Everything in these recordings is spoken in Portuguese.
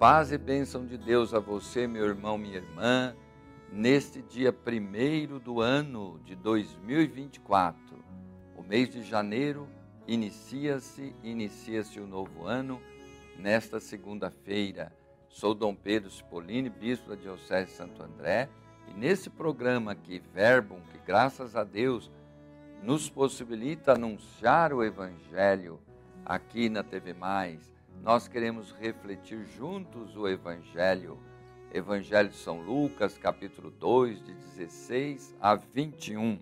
Paz e bênção de Deus a você, meu irmão, minha irmã, neste dia primeiro do ano de 2024. O mês de janeiro inicia-se, inicia-se o novo ano nesta segunda-feira. Sou Dom Pedro Cipollini, bispo da Diocese de Santo André, e nesse programa aqui, Verbum, que graças a Deus nos possibilita anunciar o Evangelho aqui na TV Mais, nós queremos refletir juntos o Evangelho. Evangelho de São Lucas, capítulo 2, de 16 a 21.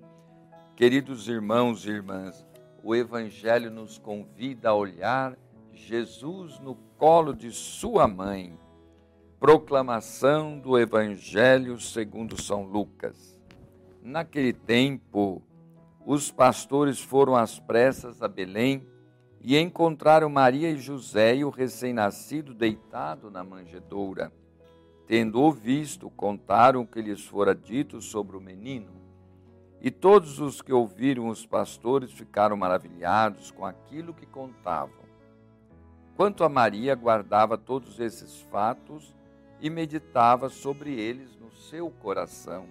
Queridos irmãos e irmãs, o Evangelho nos convida a olhar Jesus no colo de sua mãe. Proclamação do Evangelho segundo São Lucas. Naquele tempo, os pastores foram às pressas a Belém e encontraram Maria e José e o recém-nascido deitado na manjedoura. Tendo-o visto, contaram o que lhes fora dito sobre o menino. E todos os que ouviram os pastores ficaram maravilhados com aquilo que contavam. Quanto a Maria, guardava todos esses fatos e meditava sobre eles no seu coração.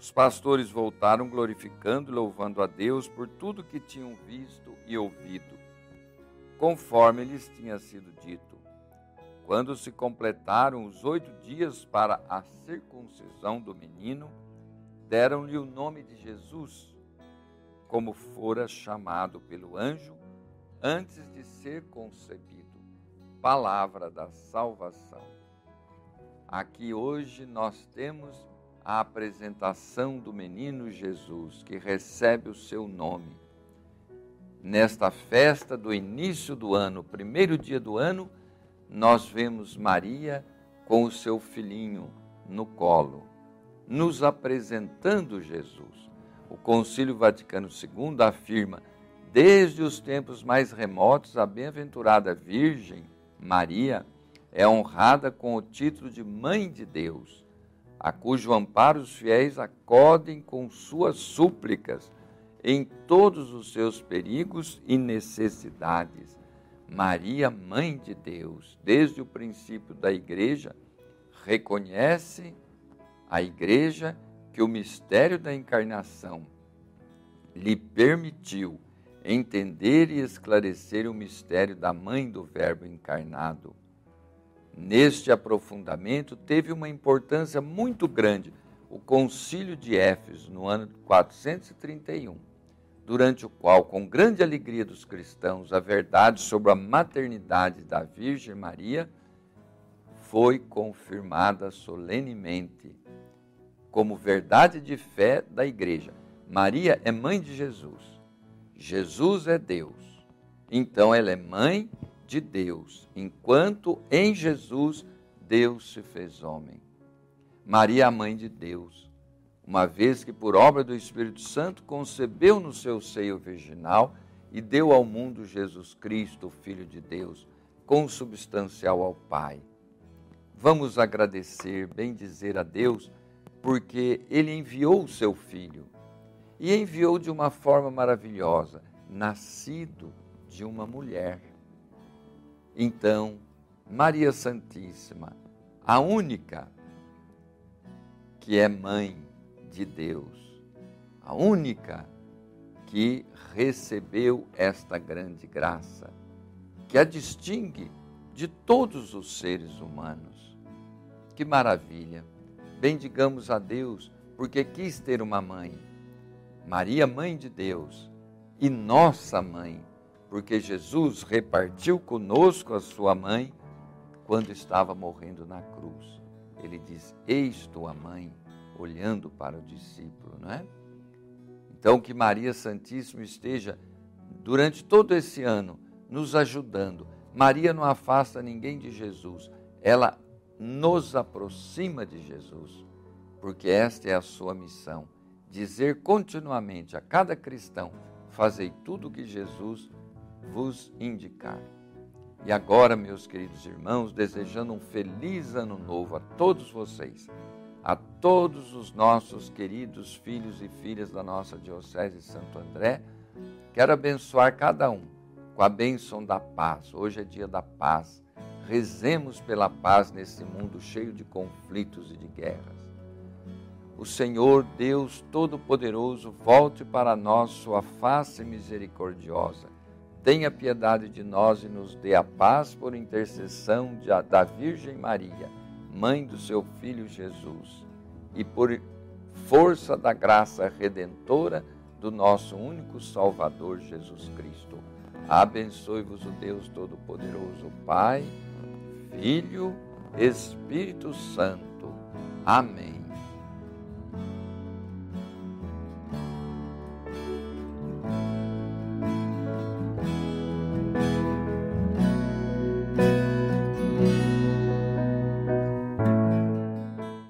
Os pastores voltaram glorificando e louvando a Deus por tudo que tinham visto e ouvido conforme lhes tinha sido dito. Quando se completaram os oito dias para a circuncisão do menino, deram-lhe o nome de Jesus, como fora chamado pelo anjo antes de ser concebido. Palavra da salvação. Aqui hoje nós temos a apresentação do menino Jesus, que recebe o seu nome nesta festa do início do ano, primeiro dia do ano, nós vemos Maria com o seu filhinho no colo, nos apresentando Jesus. O Concílio Vaticano II afirma: desde os tempos mais remotos, a bem-aventurada Virgem Maria é honrada com o título de Mãe de Deus, a cujo amparo os fiéis acodem com suas súplicas em todos os seus perigos e necessidades. Maria, Mãe de Deus, desde o princípio da igreja, reconhece a igreja que o mistério da encarnação lhe permitiu entender e esclarecer o mistério da Mãe do Verbo encarnado. Neste aprofundamento teve uma importância muito grande o Concílio de Éfeso, no ano 431 durante o qual, com grande alegria dos cristãos, a verdade sobre a maternidade da Virgem Maria foi confirmada solenemente como verdade de fé da Igreja. Maria é mãe de Jesus. Jesus é Deus. Então ela é mãe de Deus, enquanto em Jesus Deus se fez homem. Maria é a mãe de Deus uma vez que, por obra do Espírito Santo, concebeu no seu seio virginal e deu ao mundo Jesus Cristo, Filho de Deus, consubstancial ao Pai. Vamos agradecer, bem dizer a Deus, porque Ele enviou o seu Filho e enviou de uma forma maravilhosa, nascido de uma mulher. Então, Maria Santíssima, a única que é mãe de Deus, a única que recebeu esta grande graça, que a distingue de todos os seres humanos. Que maravilha! Bendigamos a Deus, porque quis ter uma mãe, Maria, mãe de Deus, e nossa mãe, porque Jesus repartiu conosco a sua mãe quando estava morrendo na cruz. Ele diz: Eis tua mãe olhando para o discípulo, não é? Então, que Maria Santíssima esteja durante todo esse ano nos ajudando. Maria não afasta ninguém de Jesus, ela nos aproxima de Jesus, porque esta é a sua missão: dizer continuamente a cada cristão: fazei tudo o que Jesus vos indicar. E agora, meus queridos irmãos, desejando um feliz ano novo a todos vocês a todos os nossos queridos filhos e filhas da nossa Diocese Santo André. Quero abençoar cada um com a bênção da paz. Hoje é dia da paz. Rezemos pela paz nesse mundo cheio de conflitos e de guerras. O Senhor Deus Todo-Poderoso volte para nós sua face misericordiosa. Tenha piedade de nós e nos dê a paz por intercessão da Virgem Maria, mãe do seu Filho Jesus, e por força da graça redentora do nosso único Salvador Jesus Cristo. Abençoe-vos o Deus Todo-Poderoso, Pai Filho, Espírito Santo. Amém.